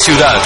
Ciudad.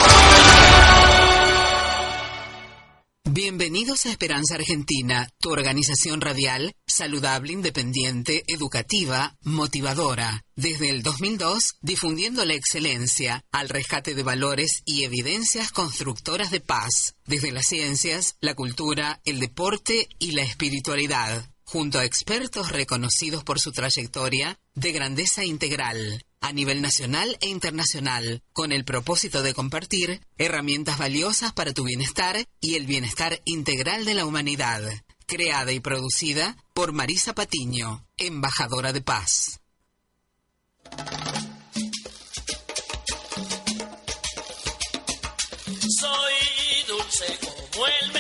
Bienvenidos a Esperanza Argentina, tu organización radial, saludable, independiente, educativa, motivadora. Desde el 2002, difundiendo la excelencia, al rescate de valores y evidencias constructoras de paz, desde las ciencias, la cultura, el deporte y la espiritualidad, junto a expertos reconocidos por su trayectoria de grandeza integral a nivel nacional e internacional, con el propósito de compartir herramientas valiosas para tu bienestar y el bienestar integral de la humanidad. Creada y producida por Marisa Patiño, embajadora de paz. Soy dulce como el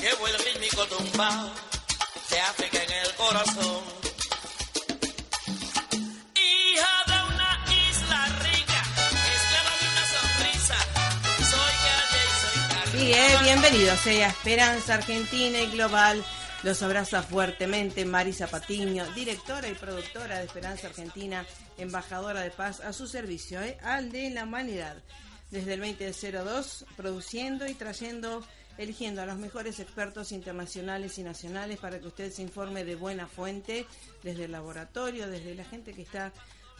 llevo el rítmico tumbao de África en el corazón. Bienvenidos a Esperanza Argentina y Global. Los abraza fuertemente Marisa Patiño, directora y productora de Esperanza Argentina, embajadora de paz a su servicio, eh, al de la humanidad. Desde el 2002, produciendo y trayendo, eligiendo a los mejores expertos internacionales y nacionales para que usted se informe de buena fuente, desde el laboratorio, desde la gente que está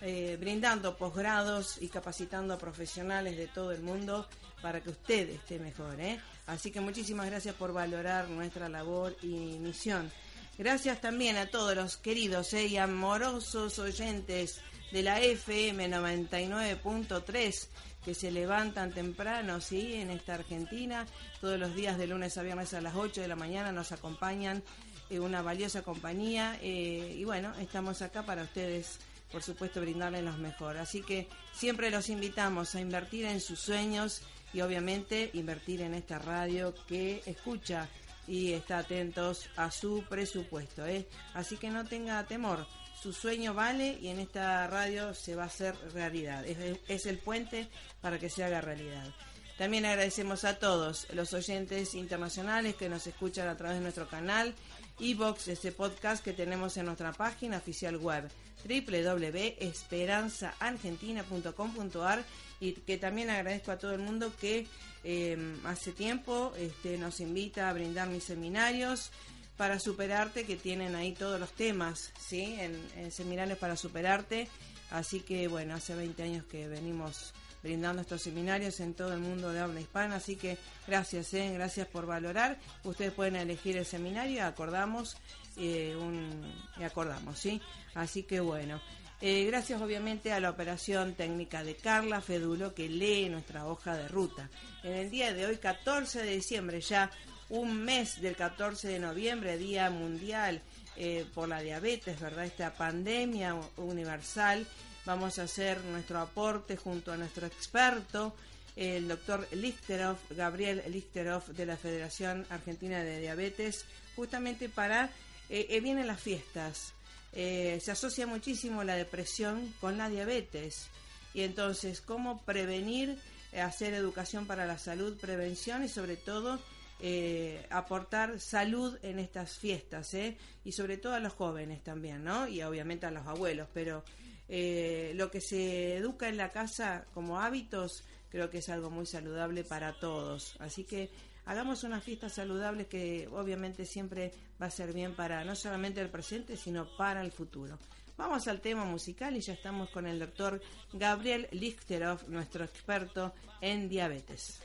eh, brindando posgrados y capacitando a profesionales de todo el mundo para que usted esté mejor. ¿eh? Así que muchísimas gracias por valorar nuestra labor y misión. Gracias también a todos los queridos ¿eh? y amorosos oyentes de la FM 99.3 que se levantan temprano, ¿sí? En esta Argentina, todos los días de lunes a viernes a las 8 de la mañana nos acompañan eh, una valiosa compañía eh, y bueno, estamos acá para ustedes, por supuesto, brindarles los mejor. Así que siempre los invitamos a invertir en sus sueños y obviamente invertir en esta radio que escucha y está atentos a su presupuesto. ¿eh? Así que no tenga temor, su sueño vale y en esta radio se va a hacer realidad. Es, el puente para que se haga realidad. También agradecemos a todos los oyentes internacionales que nos escuchan a través de nuestro canal iBox, este podcast que tenemos en nuestra página oficial web www.esperanzaargentina.com.ar y que también agradezco a todo el mundo que eh, hace tiempo este, nos invita a brindar mis seminarios para superarte que tienen ahí todos los temas, ¿sí? En, en seminarios para superarte. Así que bueno, hace 20 años que venimos brindando estos seminarios en todo el mundo de habla hispana, así que gracias, ¿eh? gracias por valorar. Ustedes pueden elegir el seminario, acordamos, eh, un, acordamos, ¿sí? Así que bueno. Eh, gracias obviamente a la operación técnica de Carla Fedulo que lee nuestra hoja de ruta. En el día de hoy, 14 de diciembre, ya un mes del 14 de noviembre, Día Mundial eh, por la Diabetes, ¿verdad? Esta pandemia universal. Vamos a hacer nuestro aporte junto a nuestro experto, el doctor Lichterov, Gabriel Lichterov de la Federación Argentina de Diabetes, justamente para... Eh, eh, vienen las fiestas, eh, se asocia muchísimo la depresión con la diabetes. Y entonces, ¿cómo prevenir, eh, hacer educación para la salud, prevención y sobre todo eh, aportar salud en estas fiestas? ¿eh? Y sobre todo a los jóvenes también, ¿no? Y obviamente a los abuelos, pero eh, lo que se educa en la casa como hábitos creo que es algo muy saludable para todos. Así que hagamos una fiesta saludable que obviamente siempre va a ser bien para no solamente el presente, sino para el futuro. Vamos al tema musical y ya estamos con el doctor Gabriel Lichterov, nuestro experto en diabetes.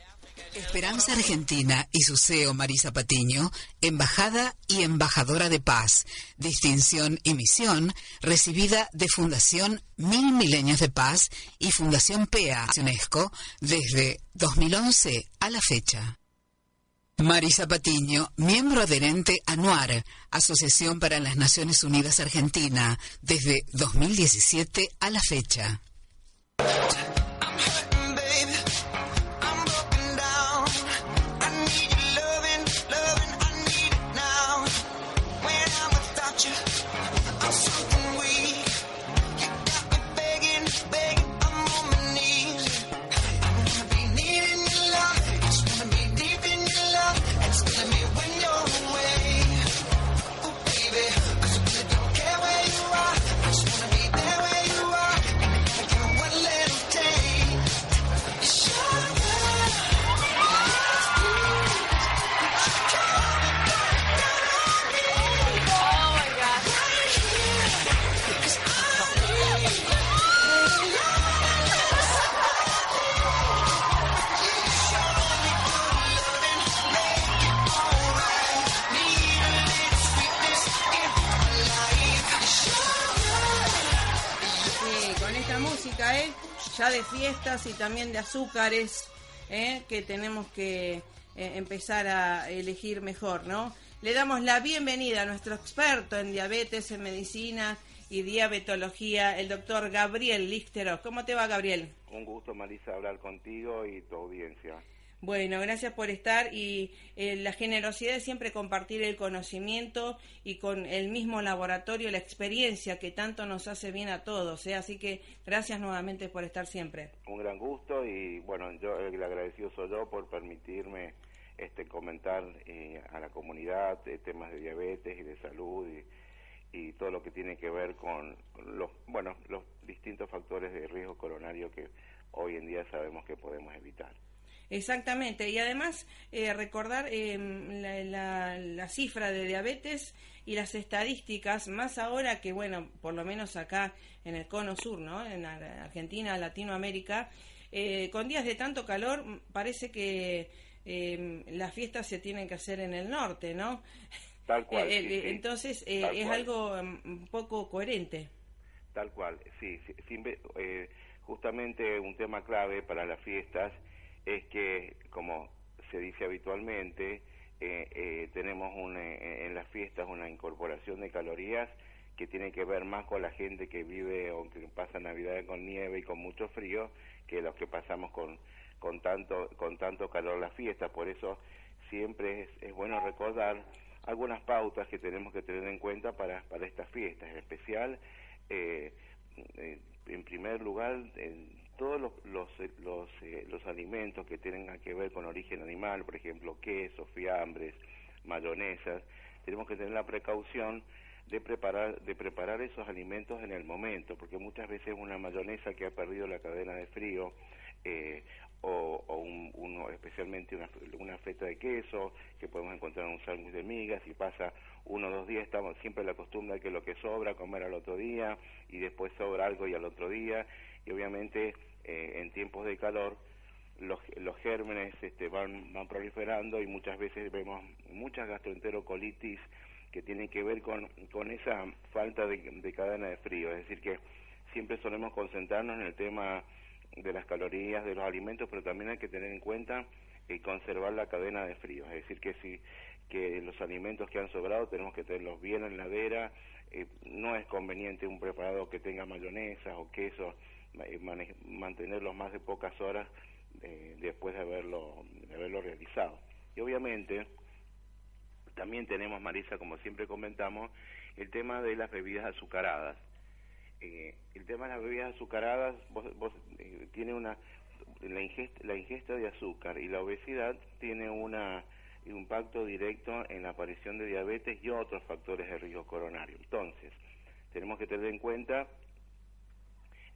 Esperanza Argentina y su CEO Marisa Patiño, embajada y embajadora de paz, distinción y misión recibida de Fundación Mil Milenios de Paz y Fundación PEA UNESCO desde 2011 a la fecha. Marisa Patiño, miembro adherente a NUAR, Asociación para las Naciones Unidas Argentina, desde 2017 a la fecha. Fiestas y también de azúcares ¿eh? que tenemos que eh, empezar a elegir mejor, ¿no? Le damos la bienvenida a nuestro experto en diabetes, en medicina y diabetología, el doctor Gabriel Lichtero. ¿Cómo te va, Gabriel? Un gusto, Marisa, hablar contigo y tu audiencia. Bueno, gracias por estar y eh, la generosidad de siempre compartir el conocimiento y con el mismo laboratorio la experiencia que tanto nos hace bien a todos. ¿eh? Así que gracias nuevamente por estar siempre. Un gran gusto y bueno, yo el agradecido soy yo por permitirme este comentar eh, a la comunidad temas de diabetes y de salud y, y todo lo que tiene que ver con los bueno los distintos factores de riesgo coronario que hoy en día sabemos que podemos evitar. Exactamente, y además eh, recordar eh, la, la, cifra de diabetes y las estadísticas, más ahora que, bueno, por lo menos acá en el cono sur, ¿no? En Argentina, Latinoamérica, eh, con días de tanto calor, parece que las fiestas se tienen que hacer en el norte, ¿no? Tal cual. Entonces, es algo mm, un poco coherente. Tal cual, sí. sí justamente un tema clave para las fiestas es que, como se dice habitualmente, eh, eh, tenemos eh, en las fiestas una incorporación de calorías que tiene que ver más con la gente que vive o que pasa Navidad con nieve y con mucho frío que los que pasamos con, con, tanto, con tanto calor las fiestas. Por eso siempre es, es bueno recordar algunas pautas que tenemos que tener en cuenta para, para estas fiestas, en especial, en primer lugar, todos los, los, los, eh, los, alimentos que tengan que ver con origen animal, por ejemplo, quesos, fiambres, mayonesas, tenemos que tener la precaución de preparar, de preparar esos alimentos en el momento, porque muchas veces una mayonesa que ha perdido la cadena de frío, eh, o, o un, uno, especialmente una, una feta de queso, que podemos encontrar en un sándwich de migas, y pasa uno o dos días, estamos siempre la costumbre de que lo que sobra, comer al otro día, y después sobra algo y al otro día, y obviamente eh, en tiempos de calor los, los gérmenes este, van, van proliferando y muchas veces vemos muchas gastroenterocolitis que tienen que ver con, con esa falta de, de cadena de frío, es decir que siempre solemos concentrarnos en el tema de las calorías de los alimentos, pero también hay que tener en cuenta y conservar la cadena de frío, es decir que si que los alimentos que han sobrado tenemos que tenerlos bien en la heladera, eh, no es conveniente un preparado que tenga mayonesa o queso eh, mantenerlos más de pocas horas eh, después de haberlo, de haberlo realizado. Y obviamente también tenemos, Marisa, como siempre comentamos, el tema de las bebidas azucaradas. Eh, el tema de las bebidas azucaradas vos, vos tiene una la ingesta, la ingesta de azúcar y la obesidad tiene una un impacto directo en la aparición de diabetes y otros factores de riesgo coronario. Entonces, tenemos que tener en cuenta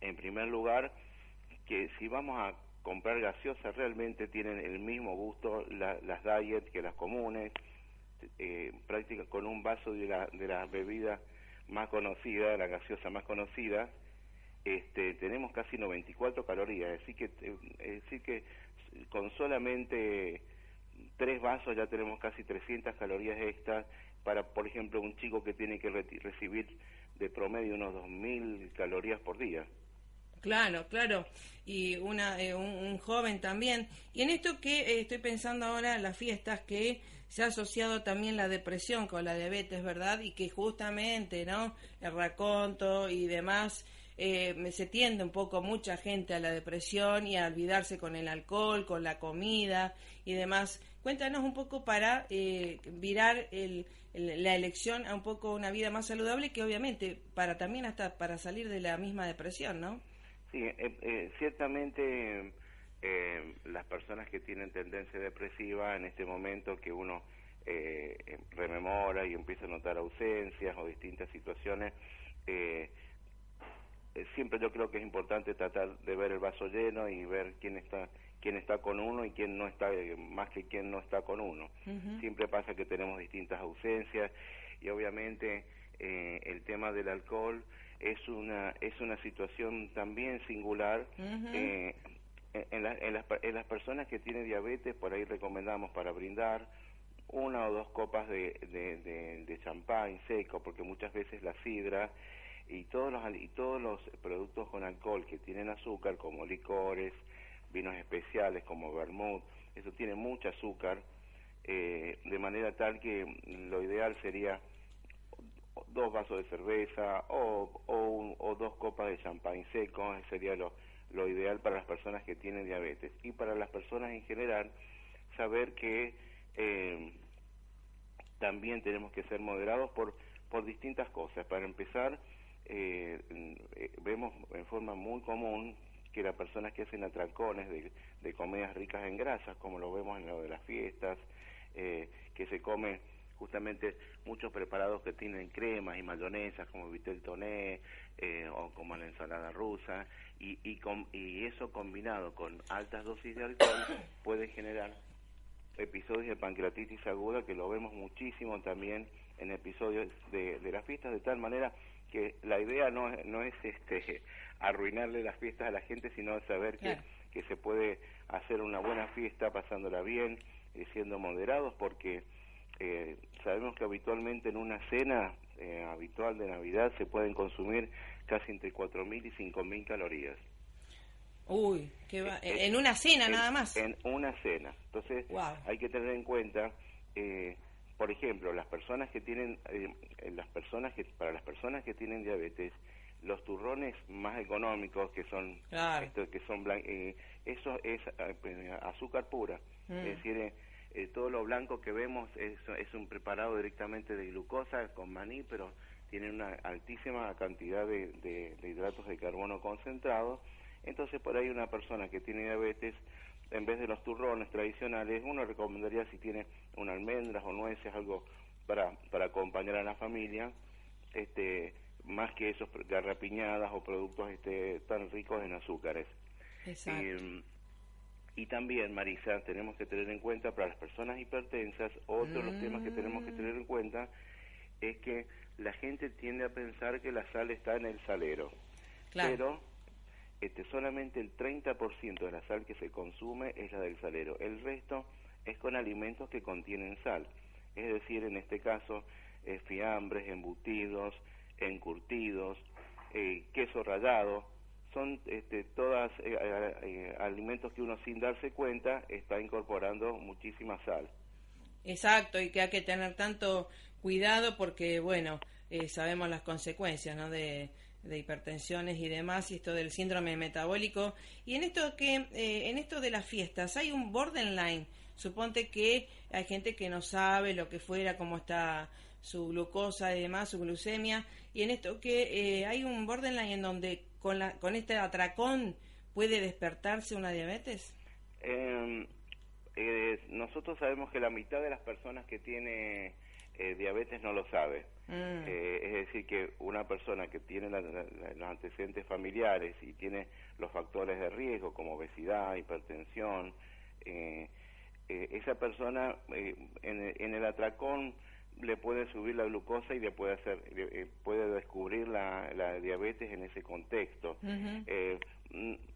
en primer lugar, que si vamos a comprar gaseosas realmente tienen el mismo gusto las diet que las comunes, eh, práctica con un vaso de la, de la bebida más conocida, la gaseosa más conocida, este, tenemos casi 94 calorías, así que, eh, es decir que con solamente tres vasos ya tenemos casi 300 calorías extras para, por ejemplo, un chico que tiene que recibir de promedio unos 2.000 calorías por día. Claro, claro. Y una, eh, un, joven también. Y en esto que eh, estoy pensando ahora, las fiestas, que se ha asociado también la depresión con la diabetes, ¿verdad? Y que justamente, ¿no? El raconto y demás, eh, se tiende un poco mucha gente a la depresión y a olvidarse con el alcohol, con la comida y demás. Cuéntanos un poco para virar el, la elección a un poco una vida más saludable que obviamente para también hasta para salir de la misma depresión, ¿no? Sí, eh, eh, ciertamente eh, las personas que tienen tendencia depresiva en este momento que uno rememora y empieza a notar ausencias o distintas situaciones, siempre yo creo que es importante tratar de ver el vaso lleno y ver quién está quién está con uno y quién no está más que quién no está con uno. Siempre pasa que tenemos distintas ausencias y obviamente el tema del alcohol es una es una situación también singular eh, en, en, las, en las personas que tienen diabetes por ahí recomendamos para brindar una o dos copas de, de, de, champán seco porque muchas veces la sidra y todos los y todos los productos con alcohol que tienen azúcar como licores vinos especiales como vermouth eso tiene mucho azúcar eh, de manera tal que lo ideal sería dos vasos de cerveza o, o, o dos copas de champán seco sería lo, lo ideal para las personas que tienen diabetes. Y para las personas en general saber que eh, también tenemos que ser moderados por por distintas cosas. Para empezar eh, eh, vemos en forma muy común que las personas que hacen atracones de, de comidas ricas en grasas, como lo vemos en lo de las fiestas, eh, que se come justamente muchos preparados que tienen cremas y mayonesas como vitel toné eh, o como la ensalada rusa y, y, com, y eso combinado con altas dosis de alcohol puede generar episodios de pancreatitis aguda que lo vemos muchísimo también en episodios de, de las fiestas de tal manera que la idea no, no es este arruinarle las fiestas a la gente, sino saber que, que se puede hacer una buena fiesta pasándola bien y siendo moderados, porque eh, sabemos que habitualmente en una cena eh, habitual de Navidad se pueden consumir casi entre 4.000 y 5.000 calorías. Uy, qué va- Eh, en una cena en- nada más. En una cena. Entonces, Wow. hay que tener en cuenta, eh, por ejemplo, las personas que tienen, eh, eh, las personas que, para las personas que tienen diabetes, los turrones más económicos que son, Claro. esto, que son blan- eh, eso es eh, eh, azúcar pura, Mm. es decir, eh, todo lo blanco que vemos es, es un preparado directamente de glucosa con maní, pero tiene una altísima cantidad de, de- de hidratos de carbono concentrados. Entonces, por ahí una persona que tiene diabetes, en vez de los turrones tradicionales, uno recomendaría si tiene una almendras o nueces, algo para, para acompañar a la familia, este, más que esos garrapiñadas o productos este, tan ricos en azúcares. Exacto. Eh, y también, Marisa, tenemos que tener en cuenta para las personas hipertensas, otro de los temas que tenemos que tener en cuenta es que la gente tiende a pensar que la sal está en el salero, Claro. pero este, solamente el 30% de la sal que se consume es la del salero, el resto es con alimentos que contienen sal, es decir, en este caso, eh, fiambres, embutidos, encurtidos, eh, queso rallado, son este, todas eh, eh, alimentos que uno sin darse cuenta está incorporando muchísima sal. Exacto, y que hay que tener tanto cuidado porque, bueno, eh, sabemos las consecuencias, ¿no? De, de hipertensiones y demás, y esto del síndrome metabólico. Y en esto que, eh, en esto de las fiestas, hay un borderline. Suponte que hay gente que no sabe lo que fuera, cómo está su glucosa y demás, su glucemia. Y en esto que hay un borderline en donde con, la, con este atracón puede despertarse una diabetes. Eh, eh, nosotros sabemos que la mitad de las personas que tiene eh, diabetes no lo sabe. Mm. Eh, es decir, que una persona que tiene la- la- la- los antecedentes familiares y tiene los factores de riesgo como obesidad, hipertensión, eh, esa persona en, en el atracón le puede subir la glucosa y le puede hacer, le- eh, puede descubrir la, la diabetes en ese contexto. Eh,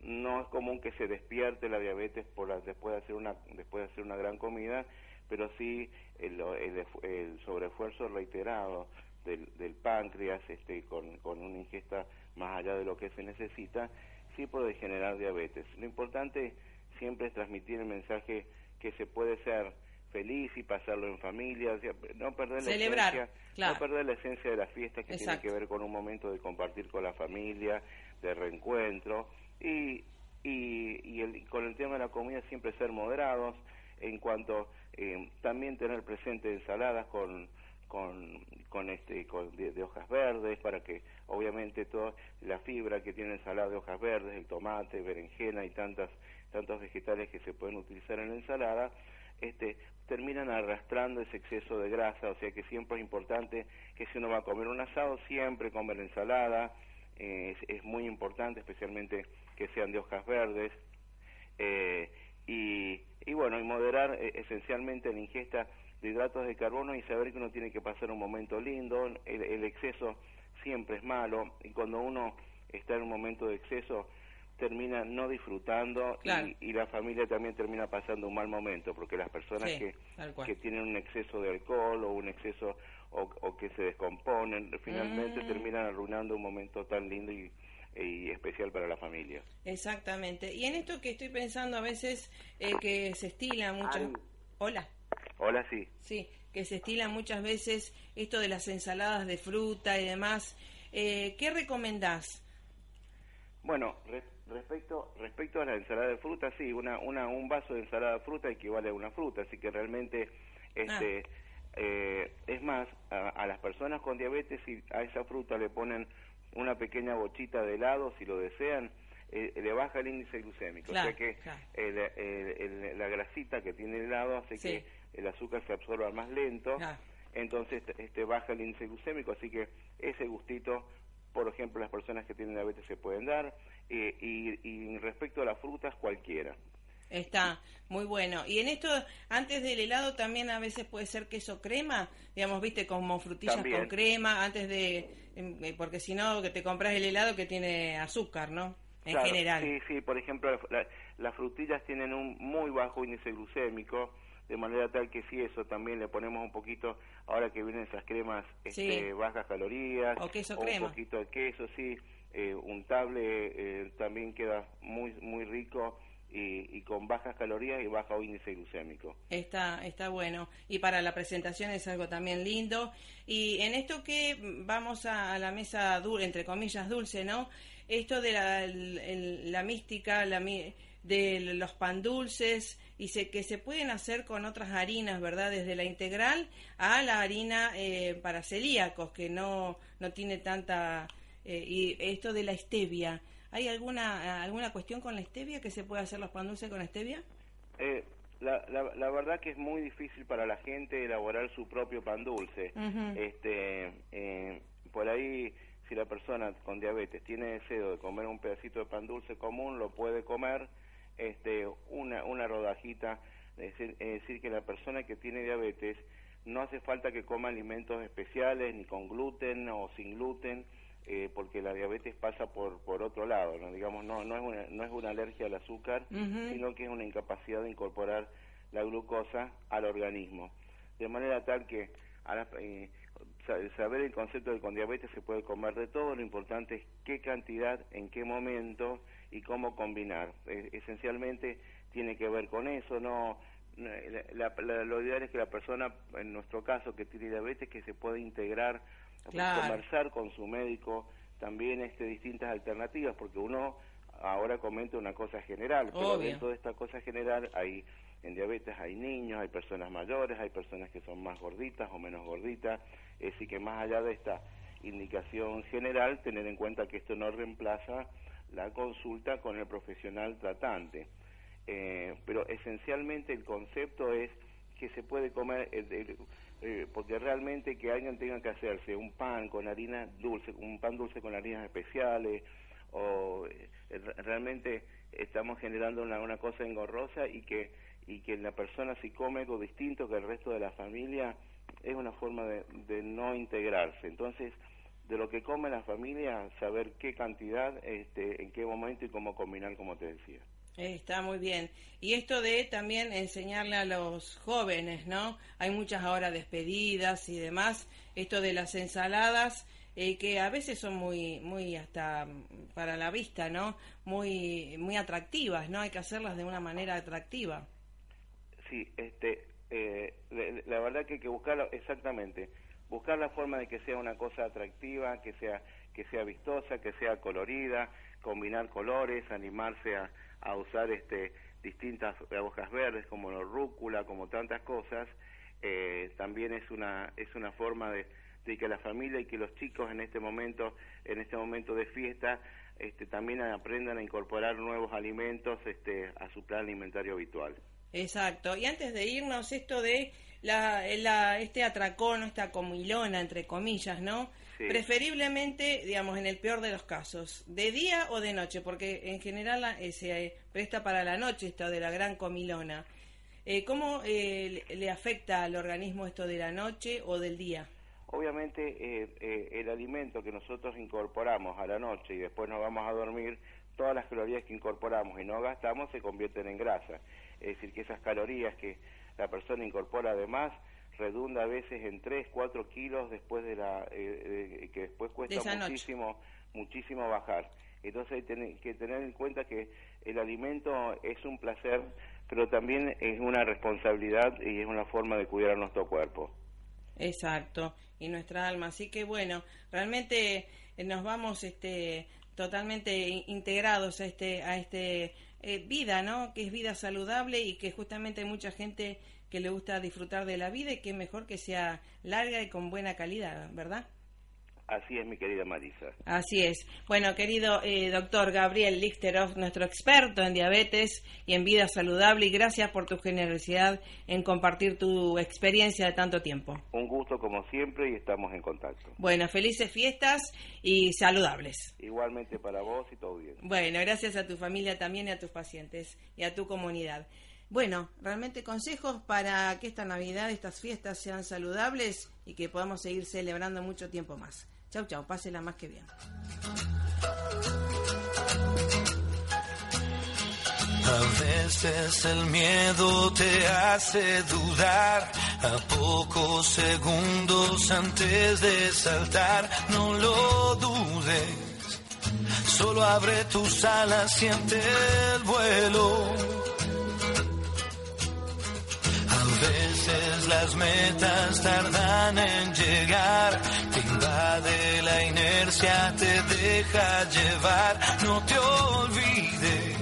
no es común que se despierte la diabetes por la- después de hacer una después de hacer una gran comida pero sí el, el, el sobreesfuerzo reiterado del, del páncreas este con, con una ingesta más allá de lo que se necesita sí puede generar diabetes lo importante siempre es transmitir el mensaje que se puede ser feliz y pasarlo en familia o sea, no perder la esencia claro. no perder la esencia de las fiestas que Exacto. tiene que ver con un momento de compartir con la familia, de reencuentro y, y, y el- con el tema de la comida siempre ser moderados en cuanto eh, también tener presente ensaladas con con, con este con de, de hojas verdes para que obviamente toda la fibra que tiene ensalada de hojas verdes el tomate berenjena y tantas tantos vegetales que se pueden utilizar en la ensalada este, terminan arrastrando ese exceso de grasa, o sea que siempre es importante que si uno va a comer un asado, siempre comer ensalada, eh, es, muy importante, especialmente que sean de hojas verdes, eh, y, y bueno, y moderar eh, esencialmente la ingesta de hidratos de carbono y saber que uno tiene que pasar un momento lindo, el, el exceso siempre es malo, y cuando uno está en un momento de exceso, termina no disfrutando Claro. y, y la familia también termina pasando un mal momento porque las personas Sí, que, que tienen un exceso de alcohol o un exceso o, o que se descomponen finalmente Mm. terminan arruinando un momento tan lindo y, y especial para la familia. Exactamente. Y en esto que estoy pensando a veces eh, que se estila muchas... Ari. Hola. Hola, sí. Sí, que se estila muchas veces esto de las ensaladas de fruta y demás. Eh, ¿Qué recomendás? Bueno, re- respecto respecto a la ensalada de fruta, sí, una, una un vaso de ensalada de fruta equivale a una fruta, así que realmente este eh, es más a, a las personas con diabetes si a esa fruta le ponen una pequeña bochita de helado si lo desean eh, le baja el índice glucémico, Claro, o sea que claro. el- el- el- la grasita que tiene el helado hace Sí. que el azúcar se absorba más lento Claro. entonces este baja el índice glucémico, así que ese gustito, por ejemplo, las personas que tienen diabetes se pueden dar, eh, y, y respecto a las frutas, cualquiera. Está muy bueno. Y en esto, antes del helado también a veces puede ser queso crema, digamos, viste, como frutillas También. con crema, antes de, em, eh, porque si no, que te compras el helado que tiene azúcar, ¿no? En Claro, general. Sí, sí, por ejemplo, la- las frutillas tienen un muy bajo índice glucémico, de manera tal que si eso también le ponemos un poquito, ahora que vienen esas cremas Sí. este, bajas calorías, O queso un crema. poquito de queso, sí, eh, untable eh, también queda muy muy rico y, y con bajas calorías y bajo índice glucémico. Está, está bueno. Y para la presentación es algo también lindo. Y en esto que vamos a, a la mesa, dulce, entre comillas, dulce, ¿no? Esto de la, el- el- la mística, la, de los pan dulces, y se, que se pueden hacer con otras harinas, ¿verdad? Desde la integral a la harina eh, para celíacos, que no, no tiene tanta... eh, y esto de la stevia. ¿Hay alguna, alguna cuestión con la stevia que se puede hacer los pan dulces con stevia? Eh, la, la, la verdad que es muy difícil para la gente elaborar su propio pan dulce. Este, eh, por ahí, si la persona con diabetes tiene deseo de comer un pedacito de pan dulce común, lo puede comer, este, una, una rodajita. Es decir, es decir, que la persona que tiene diabetes no hace falta que coma alimentos especiales, ni con gluten o sin gluten, eh, porque la diabetes pasa por, por otro lado, ¿no? digamos, no, no, es una, no es una alergia al azúcar, sino que es una incapacidad de incorporar la glucosa al organismo. De manera tal que a la- eh, sa- saber el concepto de con diabetes se puede comer de todo, lo importante es qué cantidad, en qué momento y cómo combinar. Eh, esencialmente tiene que ver con eso, no la- la- lo ideal es que la persona, en nuestro caso que tiene diabetes, que se pueda integrar, Claro. conversar con su médico también este, distintas alternativas, porque uno ahora comenta una cosa general, pero Obvio. dentro de esta cosa general hay en diabetes hay niños, hay personas mayores, hay personas que son más gorditas o menos gorditas, decir que más allá de esta indicación general, tener en cuenta que esto no reemplaza la consulta con el profesional tratante. Eh, pero esencialmente el concepto es que se puede comer, eh, eh, porque realmente que alguien tenga que hacerse un pan con harina dulce, un pan dulce con harinas especiales, o eh, re- realmente estamos generando una, una cosa engorrosa y que, y que la persona si come algo distinto que el resto de la familia es una forma de, de no integrarse. Entonces, de lo que come la familia, saber qué cantidad, este, en qué momento y cómo combinar, como te decía. Está muy bien. Y esto de también enseñarle a los jóvenes, ¿no? Hay muchas ahora despedidas y demás. Esto de las ensaladas, eh, que a veces son muy, muy hasta para la vista, ¿no? Muy, muy atractivas, ¿no? Hay que hacerlas de una manera atractiva. Sí, este, eh, la, la verdad que hay que buscarlo exactamente, buscar la forma de que sea una cosa atractiva, que sea que sea vistosa, que sea colorida, combinar colores, animarse a, a usar este distintas hojas verdes como la rúcula, como tantas cosas, eh, también es una es una forma de, de que la familia y que los chicos en este momento en este momento de fiesta este, también aprendan a incorporar nuevos alimentos este, a su plan alimentario habitual. Exacto. Y antes de irnos, esto de la, la, este atracón, esta comilona, entre comillas, ¿no? Sí. Preferiblemente, digamos, en el peor de los casos, de día o de noche, porque en general la- eh, se eh, presta para la noche esto de la gran comilona. Eh, ¿Cómo eh, le le afecta al organismo esto de la noche o del día? Obviamente eh, eh, el alimento que nosotros incorporamos a la noche y después nos vamos a dormir todas las calorías que incorporamos y no gastamos se convierten en grasa. Es decir, que esas calorías que la persona incorpora además redunda a veces en 3, 4 kilos después de la eh, eh, que después De cuesta muchísimo muchísimo bajar. Entonces hay que tener en cuenta que el alimento es un placer, pero también es una responsabilidad y es una forma de cuidar a nuestro cuerpo. Exacto, y nuestra alma. Así que bueno, realmente eh, nos vamos este totalmente in- integrados a este a este eh, vida, ¿no? Que es vida saludable y que justamente hay mucha gente que le gusta disfrutar de la vida y que mejor que sea larga y con buena calidad, ¿verdad? Así es, mi querida Marisa. Así es. Bueno, querido eh, doctor Gabriel Lichterov, nuestro experto en diabetes y en vida saludable, y gracias por tu generosidad en compartir tu experiencia de tanto tiempo. Un gusto como siempre y estamos en contacto. Bueno, felices fiestas y saludables. Igualmente para vos y todo bien. Bueno, gracias a tu familia también y a tus pacientes y a tu comunidad. Bueno, realmente consejos para que esta Navidad, estas fiestas sean saludables y que podamos seguir celebrando mucho tiempo más. Chau, chau, pásela más que bien. A veces el miedo te hace dudar, a pocos segundos antes de saltar, no lo dudes, solo abre tus alas, siente el vuelo. Las metas tardan en llegar, te invade la inercia, te deja llevar, no te olvides,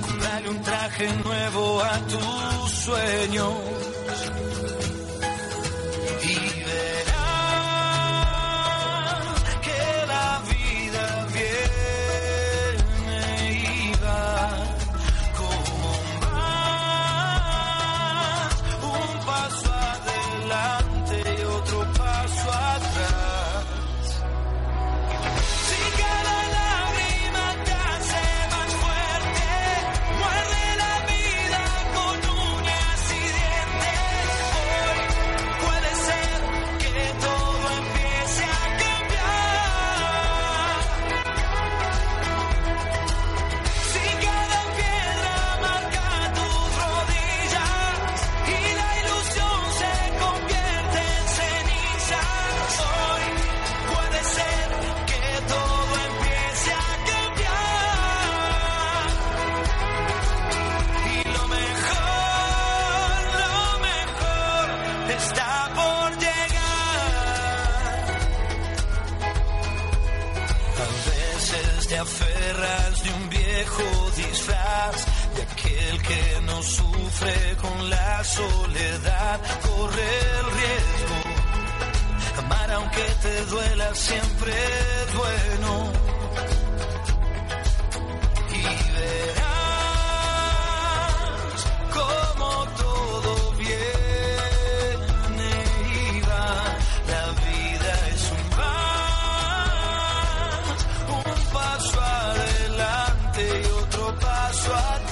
comprarle un traje nuevo a tus sueños. soledad corre el riesgo. Amar aunque te duela siempre es bueno. Y verás como todo viene y va. La vida es un más, un paso adelante y otro paso atrás.